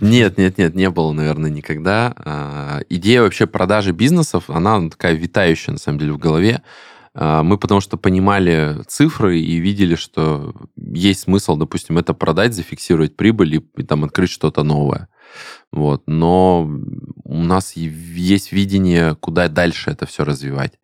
Нет, нет, нет, не было, наверное, никогда. А, идея вообще продажи бизнесов, она такая витающая, на самом деле, в голове. А, мы потому что понимали цифры и видели, что есть смысл, допустим, это продать, зафиксировать прибыль и, и там открыть что-то новое. Вот. Но у нас есть видение, куда дальше это все развивать.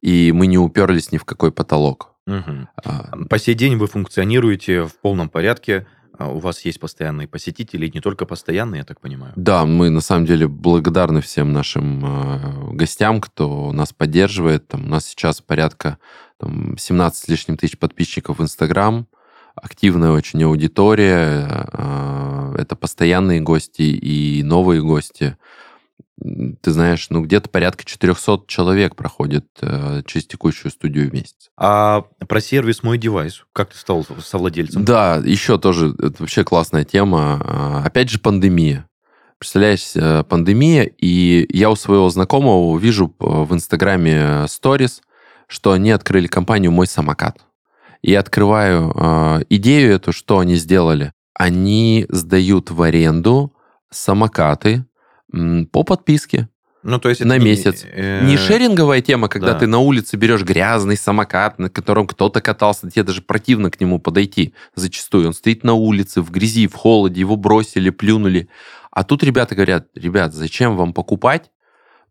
И мы не уперлись ни в какой потолок. Угу. По сей день вы функционируете в полном порядке а у вас есть постоянные посетители, не только постоянные, я так понимаю. Да, мы на самом деле благодарны всем нашим э, гостям, кто нас поддерживает. Там, у нас сейчас порядка там, 17 с лишним тысяч подписчиков в Инстаграм, активная очень аудитория, э, это постоянные гости и новые гости ты знаешь, ну где-то порядка 400 человек проходит э, через текущую студию в месяц. А про сервис «Мой девайс», как ты стал совладельцем? Да, еще тоже, это вообще классная тема. А, опять же, пандемия. Представляешь, э, пандемия, и я у своего знакомого вижу в Инстаграме сторис, что они открыли компанию «Мой самокат». И открываю э, идею эту, что они сделали. Они сдают в аренду самокаты, по подписке. Ну, то есть на не, месяц. Э, не шеринговая тема, когда да. ты на улице берешь грязный самокат, на котором кто-то катался, тебе даже противно к нему подойти зачастую. Он стоит на улице, в грязи, в холоде, его бросили, плюнули. А тут ребята говорят, ребят, зачем вам покупать,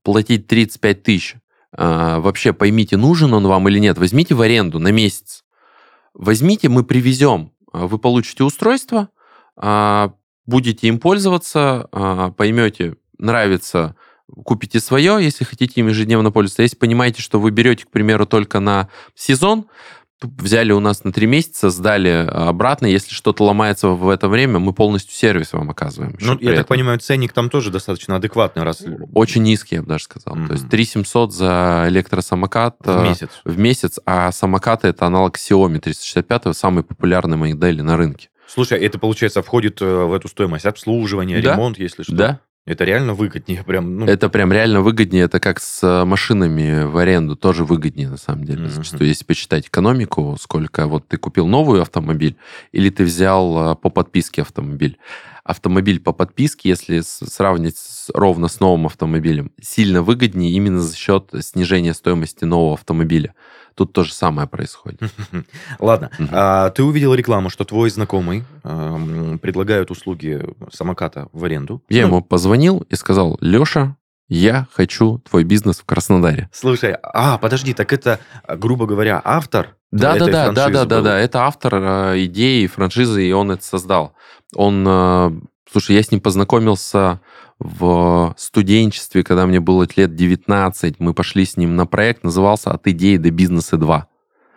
платить 35 тысяч? А, вообще поймите, нужен он вам или нет. Возьмите в аренду на месяц. Возьмите, мы привезем а, вы получите устройство, а, будете им пользоваться, а, поймете, нравится, купите свое, если хотите им ежедневно пользоваться. Если понимаете, что вы берете, к примеру, только на сезон, взяли у нас на три месяца, сдали обратно. Если что-то ломается в это время, мы полностью сервис вам оказываем. Ну, я так понимаю, ценник там тоже достаточно адекватный. Раз... Очень низкий, я бы даже сказал. Mm-hmm. То есть 3 700 за электросамокат в э, месяц. В месяц, а самокаты это аналог Xiaomi 365, самой популярной модели на рынке. Слушай, это, получается, входит э, в эту стоимость обслуживания, да? ремонт, если что? Да, это реально выгоднее, прям. Ну... Это прям реально выгоднее. Это как с э, машинами в аренду тоже выгоднее на самом деле. Mm-hmm. Что если почитать экономику, сколько вот ты купил новый автомобиль или ты взял э, по подписке автомобиль. Автомобиль по подписке, если сравнить с, ровно с новым автомобилем, сильно выгоднее именно за счет снижения стоимости нового автомобиля. Тут то же самое происходит. Ладно. А, ты увидел рекламу, что твой знакомый предлагает услуги самоката в аренду. Я ну, ему позвонил и сказал, Леша, я хочу твой бизнес в Краснодаре. Слушай, а, подожди, так это, грубо говоря, автор да, да, да, да, да, да, да, это автор э, идеи франшизы, и он это создал. Он, э, слушай, я с ним познакомился в студенчестве, когда мне было лет 19, мы пошли с ним на проект, назывался «От идеи до бизнеса 2».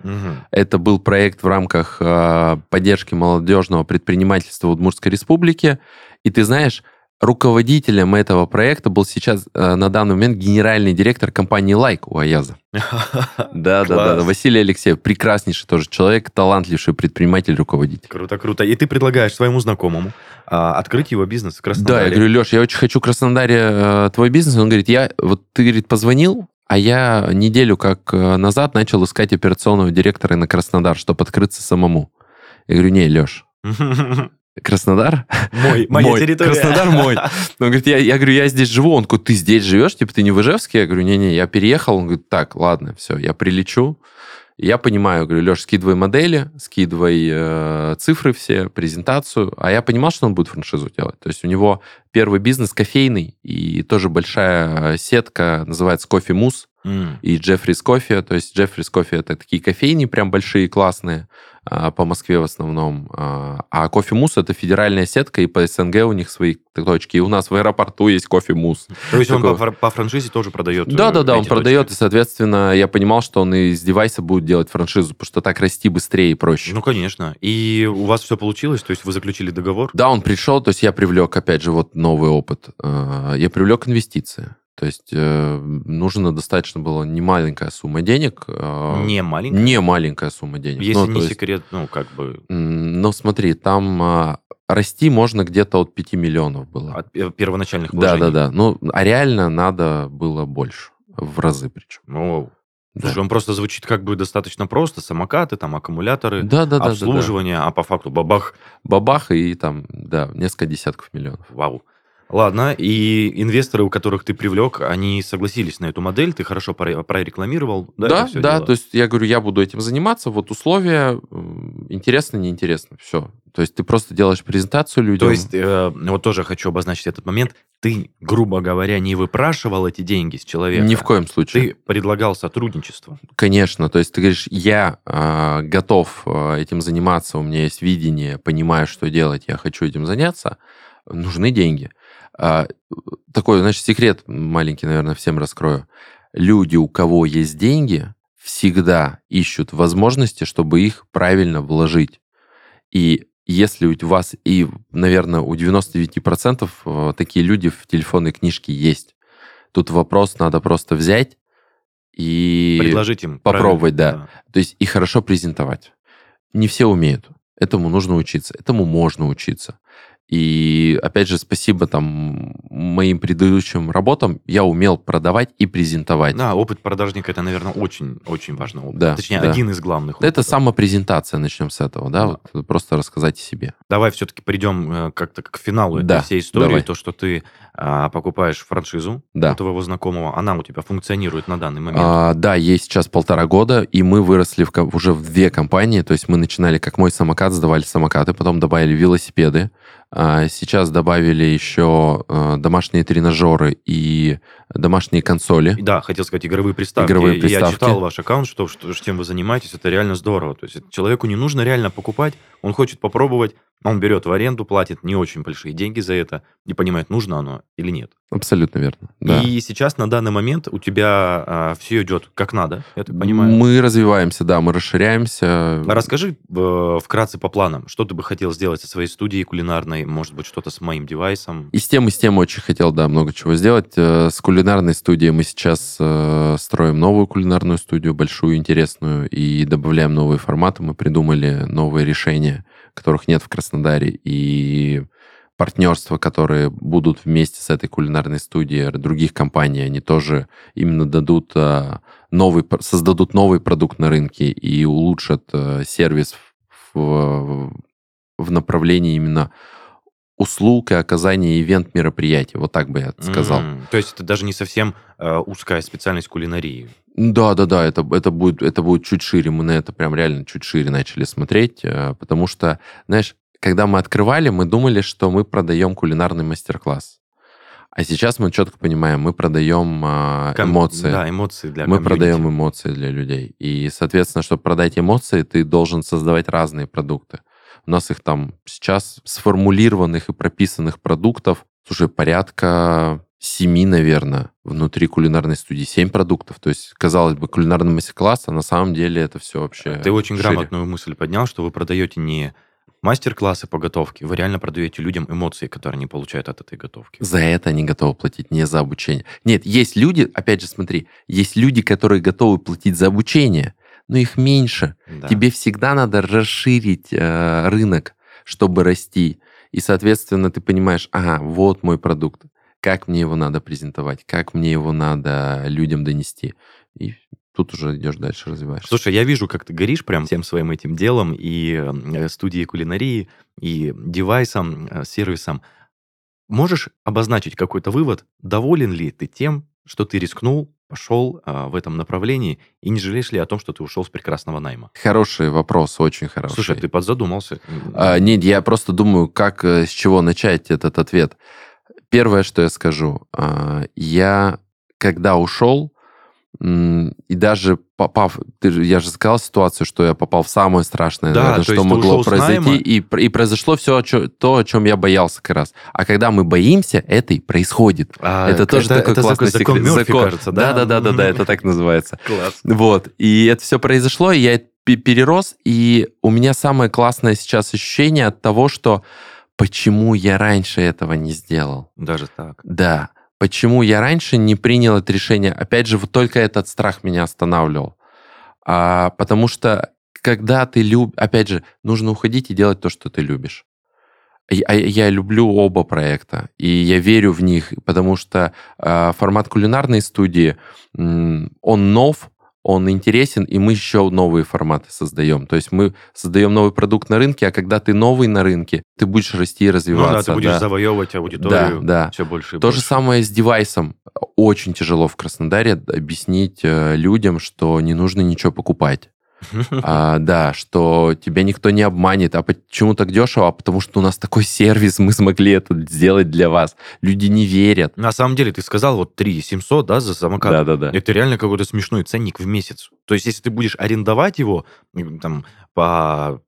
Угу. Это был проект в рамках э, поддержки молодежного предпринимательства в Удмуртской республике. И ты знаешь, руководителем этого проекта был сейчас э, на данный момент генеральный директор компании Like у Аяза. Да, да, да. Василий Алексеев, прекраснейший тоже человек, талантливший предприниматель, руководитель. Круто, круто. И ты предлагаешь своему знакомому а, открыть его бизнес в Краснодаре. Да, я говорю, Леш, я очень хочу в Краснодаре э, твой бизнес. Он говорит, я, вот ты, говорит, позвонил, а я неделю как э, назад начал искать операционного директора на Краснодар, чтобы открыться самому. Я говорю, не, Леш, Краснодар? Мой, моя мой. территория. Краснодар мой. Он говорит, я, я говорю, я здесь живу. Он говорит, ты здесь живешь? Типа, ты не в Ижевске? Я говорю, не-не, я переехал. Он говорит, так, ладно, все, я прилечу. Я понимаю, говорю, Леш, скидывай модели, скидывай э, цифры все, презентацию. А я понимал, что он будет франшизу делать. То есть у него первый бизнес кофейный и тоже большая сетка, называется Кофе Мус mm. и Джеффрис Кофе. То есть Джеффрис Кофе это такие кофейни прям большие, классные. А, по Москве в основном. А, а кофе Мус это федеральная сетка, и по СНГ у них свои точки. И у нас в аэропорту есть кофе Мус. То есть Такой... он по, по франшизе тоже продает? Да, да, да, он продает, и, соответственно, я понимал, что он из девайса будет делать франшизу, потому что так расти быстрее и проще. Ну, конечно. И у вас все получилось? То есть вы заключили договор? Да, он пришел, то есть я привлек, опять же, вот новый опыт. А, я привлек инвестиции. То есть э, нужно достаточно было не маленькая сумма денег. Э, не маленькая? Не маленькая сумма денег. Если ну, не есть, секрет, ну, как бы... Ну, смотри, там э, расти можно где-то от 5 миллионов было. От первоначальных вложений? Да-да-да. Ну, а реально надо было больше. В разы причем. О, да. Слушай, он просто звучит как бы достаточно просто. Самокаты, там, аккумуляторы, да, да, обслуживание, да, да, да. а по факту бабах. Бабах и там, да, несколько десятков миллионов. Вау. Ладно, и инвесторы, у которых ты привлек, они согласились на эту модель, ты хорошо прорекламировал, да? Да, да, дело? то есть я говорю, я буду этим заниматься, вот условия, интересно, неинтересно, все. То есть ты просто делаешь презентацию людям. То есть, э, вот тоже хочу обозначить этот момент, ты, грубо говоря, не выпрашивал эти деньги с человека. Ни в коем случае. Ты предлагал сотрудничество. Конечно, то есть ты говоришь, я э, готов э, этим заниматься, у меня есть видение, понимаю, что делать, я хочу этим заняться, нужны деньги. А, такой, значит, секрет маленький, наверное, всем раскрою. Люди, у кого есть деньги, всегда ищут возможности, чтобы их правильно вложить. И если у вас, и, наверное, у 99% э, такие люди в телефонной книжке есть, тут вопрос надо просто взять и... Предложить им. Попробовать, да. да. То есть и хорошо презентовать. Не все умеют. Этому нужно учиться. Этому можно учиться. И опять же, спасибо там моим предыдущим работам, я умел продавать и презентовать. Да, опыт продажника это, наверное, очень-очень важный опыт. Да, Точнее, да. один из главных. Это самопрезентация, начнем с этого, да, да. Вот, просто рассказать о себе. Давай все-таки придем э, как-то к финалу да, этой всей истории. Давай. То, что ты а, покупаешь франшизу да. у твоего знакомого, она у тебя функционирует на данный момент. А, да, есть сейчас полтора года, и мы выросли в, уже в две компании. То есть мы начинали как мой самокат, сдавали самокаты, потом добавили велосипеды сейчас добавили еще э, домашние тренажеры и домашние консоли. Да, хотел сказать, игровые приставки. Игровые И Я приставки. читал ваш аккаунт, что, что чем вы занимаетесь, это реально здорово. То есть человеку не нужно реально покупать, он хочет попробовать, он берет в аренду, платит не очень большие деньги за это и понимает, нужно оно или нет. Абсолютно верно. Да. И сейчас на данный момент у тебя все идет как надо, я так понимаю. Мы развиваемся, да, мы расширяемся. А Расскажи э, вкратце по планам, что ты бы хотел сделать со своей студией кулинарной, может быть, что-то с моим девайсом. И с тем, и с тем очень хотел, да, много чего сделать. Э, С кулинарной студией мы сейчас э, строим новую кулинарную студию, большую, интересную, и добавляем новые форматы. Мы придумали новые решения, которых нет в Краснодаре, и партнерства, которые будут вместе с этой кулинарной студией других компаний, они тоже именно дадут э, новый, создадут новый продукт на рынке и улучшат сервис в- в направлении именно услуг и оказания ивент-мероприятий. Вот так бы я сказал. М, То есть это даже не совсем э, узкая специальность кулинарии. Да, да, да, это, это, будет, это будет чуть шире. Мы на это прям реально чуть шире начали смотреть, э, потому что, знаешь, когда мы открывали, мы думали, что мы продаем кулинарный мастер-класс. А сейчас мы четко понимаем, мы продаем Ком- эмоции. Да, эмоции для мы комьюнити. продаем эмоции для людей. И, соответственно, чтобы продать эмоции, ты должен создавать разные продукты. У нас их там сейчас сформулированных и прописанных продуктов, слушай, порядка семи, наверное, внутри кулинарной студии. Семь продуктов. То есть, казалось бы, кулинарный мастер-класс, а на самом деле это все вообще Ты очень шире. грамотную мысль поднял, что вы продаете не мастер-классы по готовке, вы реально продаете людям эмоции, которые они получают от этой готовки. За это они готовы платить, не за обучение. Нет, есть люди, опять же, смотри, есть люди, которые готовы платить за обучение, но их меньше. Да. Тебе всегда надо расширить э, рынок, чтобы расти. И, соответственно, ты понимаешь, ага, вот мой продукт. Как мне его надо презентовать, как мне его надо людям донести. И тут уже идешь дальше, развиваешь. Слушай, я вижу, как ты горишь прям всем своим этим делом, и э, студией кулинарии, и девайсом, э, сервисом. Можешь обозначить какой-то вывод, доволен ли ты тем, что ты рискнул, пошел а, в этом направлении, и не жалеешь ли о том, что ты ушел с прекрасного найма? Хороший вопрос, очень хороший. Слушай, ты подзадумался. А, нет, я просто думаю, как, э, с чего начать этот ответ. Первое, что я скажу, а, я когда ушел, и даже попав, ты я же сказал ситуацию, что я попал в самое страшное, Да, наверное, то что могло произойти, и, и произошло все то, о чем я боялся как раз. А когда мы боимся, это и происходит. А, это тоже такой это классный закон, секрет. Мёрфи, Закон. кажется, да? Да, да, да, да, да, это так называется. Класс. Вот. И это все произошло, и я это пе- перерос, и у меня самое классное сейчас ощущение от того, что почему я раньше этого не сделал. Даже так. Да. Почему я раньше не принял это решение? Опять же, вот только этот страх меня останавливал. А, потому что когда ты любишь... Опять же, нужно уходить и делать то, что ты любишь. Я, я люблю оба проекта, и я верю в них, потому что а, формат кулинарной студии, он нов, он интересен, и мы еще новые форматы создаем. То есть мы создаем новый продукт на рынке, а когда ты новый на рынке, ты будешь расти и Ну да, развиваться. ты будешь да. завоевывать аудиторию Да, да. все больше и То больше. же самое с девайсом. Очень тяжело в Краснодаре объяснить э, людям, что не нужно ничего покупать. А, да, что тебя никто не обманет. А почему так дешево? А потому что у нас такой сервис, мы смогли это сделать для вас. Люди не верят. На самом деле, ты сказал вот 3 700, да, за самокат? Да-да-да. Это реально какой-то смешной ценник в месяц. То есть, если ты будешь арендовать его там по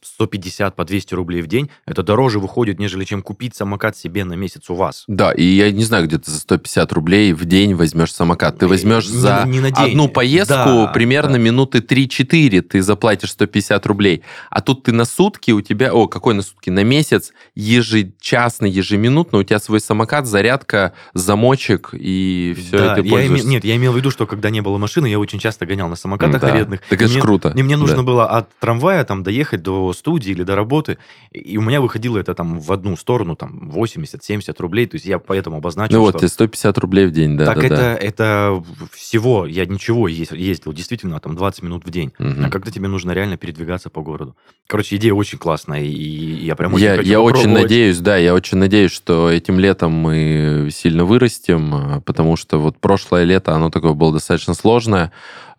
150, по 200 рублей в день, это дороже выходит, нежели чем купить самокат себе на месяц у вас. Да, и я не знаю, где ты за 150 рублей в день возьмешь самокат. Ты Не- возьмешь не- за не день. одну поездку Да, примерно да. минуты 3-4 ты заплатишь 150 рублей. А тут ты на сутки у тебя... О, какой на сутки? На месяц ежечасно, ежеминутно у тебя свой самокат, зарядка, замочек, и все, Да, ты я име-. Нет, я имел в виду, что когда не было машины, я очень часто гонял на самокатах Да. арендных. Так это ж мне- круто. И мне нужно Да. было от трамвая там доехать до студии или до работы, и у меня выходило это там в одну сторону, там 80-70 рублей, то есть я поэтому обозначил, Ну вот, что... тебе 150 рублей в день, да, так да, это, да. это всего, я ничего ез- ездил, действительно, там 20 минут в день. Мгм. А когда тебе нужно реально передвигаться по городу. Короче, идея очень классная, и, и я прям очень Я, я очень надеюсь, да, я очень надеюсь, что этим летом мы сильно вырастем, а, потому что вот прошлое лето, оно такое было достаточно сложное.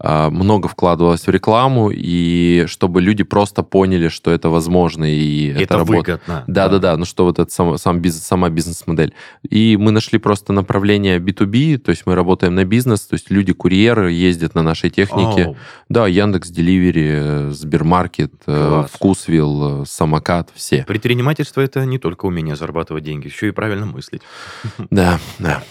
А, много вкладывалось в рекламу, и чтобы люди просто поняли, что это возможно, и это, это работает. выгодно. Да-да-да, ну что вот это сам, сам бизнес, сама бизнес-модель. И мы нашли просто направление B2B, то есть мы работаем на бизнес, то есть люди-курьеры ездят на нашей технике. Oh. Да, Яндекс Деливери, Сбермаркет, э, Вкусвилл, Самокат, все. Предпринимательство это не только умение зарабатывать деньги, еще и правильно мыслить. Да, да.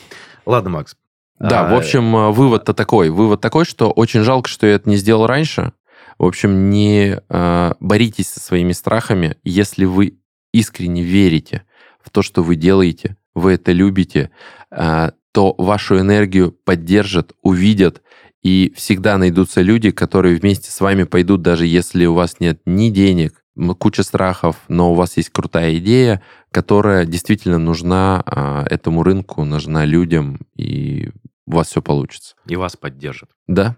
Ладно, Макс. Да, а... в общем, э, вывод-то такой. Вывод такой, что очень жалко, что я это не сделал раньше. В общем, не э, боритесь со своими страхами, если вы искренне верите в то, что вы делаете, вы это любите, э, то вашу энергию поддержат, увидят, и всегда найдутся люди, которые вместе с вами пойдут, даже если у вас нет ни денег, куча страхов, но у вас есть крутая идея, которая действительно нужна а, этому рынку, нужна людям, и у вас все получится. И вас поддержат. Да.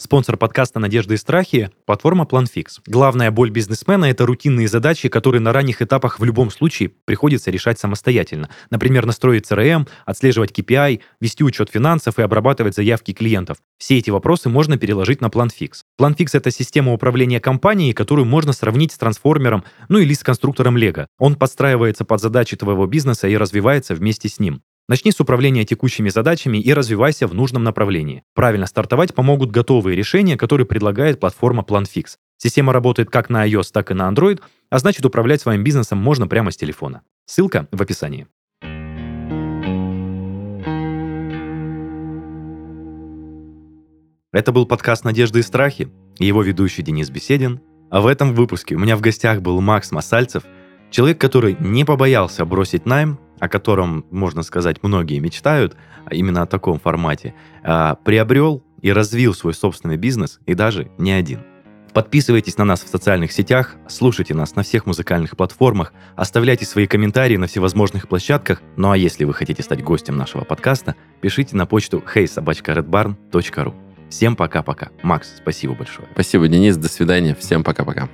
Спонсор подкаста «Надежды и страхи» — платформа PlanFix. Главная боль бизнесмена — это рутинные задачи, которые на ранних этапах в любом случае приходится решать самостоятельно. Например, настроить CRM, отслеживать KPI, вести учет финансов и обрабатывать заявки клиентов. Все эти вопросы можно переложить на PlanFix. PlanFix — это система управления компанией, которую можно сравнить с трансформером, ну или с конструктором Lego. Он подстраивается под задачи твоего бизнеса и развивается вместе с ним. Начни с управления текущими задачами и развивайся в нужном направлении. Правильно стартовать помогут готовые решения, которые предлагает платформа PlanFix. Система работает как на iOS, так и на Android, а значит управлять своим бизнесом можно прямо с телефона. Ссылка в описании. Это был подкаст «Надежды и страхи» и его ведущий Денис Беседин. А в этом выпуске у меня в гостях был Макс Масальцев, человек, который не побоялся бросить найм о котором, можно сказать, многие мечтают, а именно о таком формате, а, приобрел и развил свой собственный бизнес, и даже не один. Подписывайтесь на нас в социальных сетях, слушайте нас на всех музыкальных платформах, оставляйте свои комментарии на всевозможных площадках, ну а если вы хотите стать гостем нашего подкаста, пишите на почту heysobachkaredbarn.ru. Всем пока-пока. Макс, спасибо большое. Спасибо, Денис, до свидания. Всем пока-пока.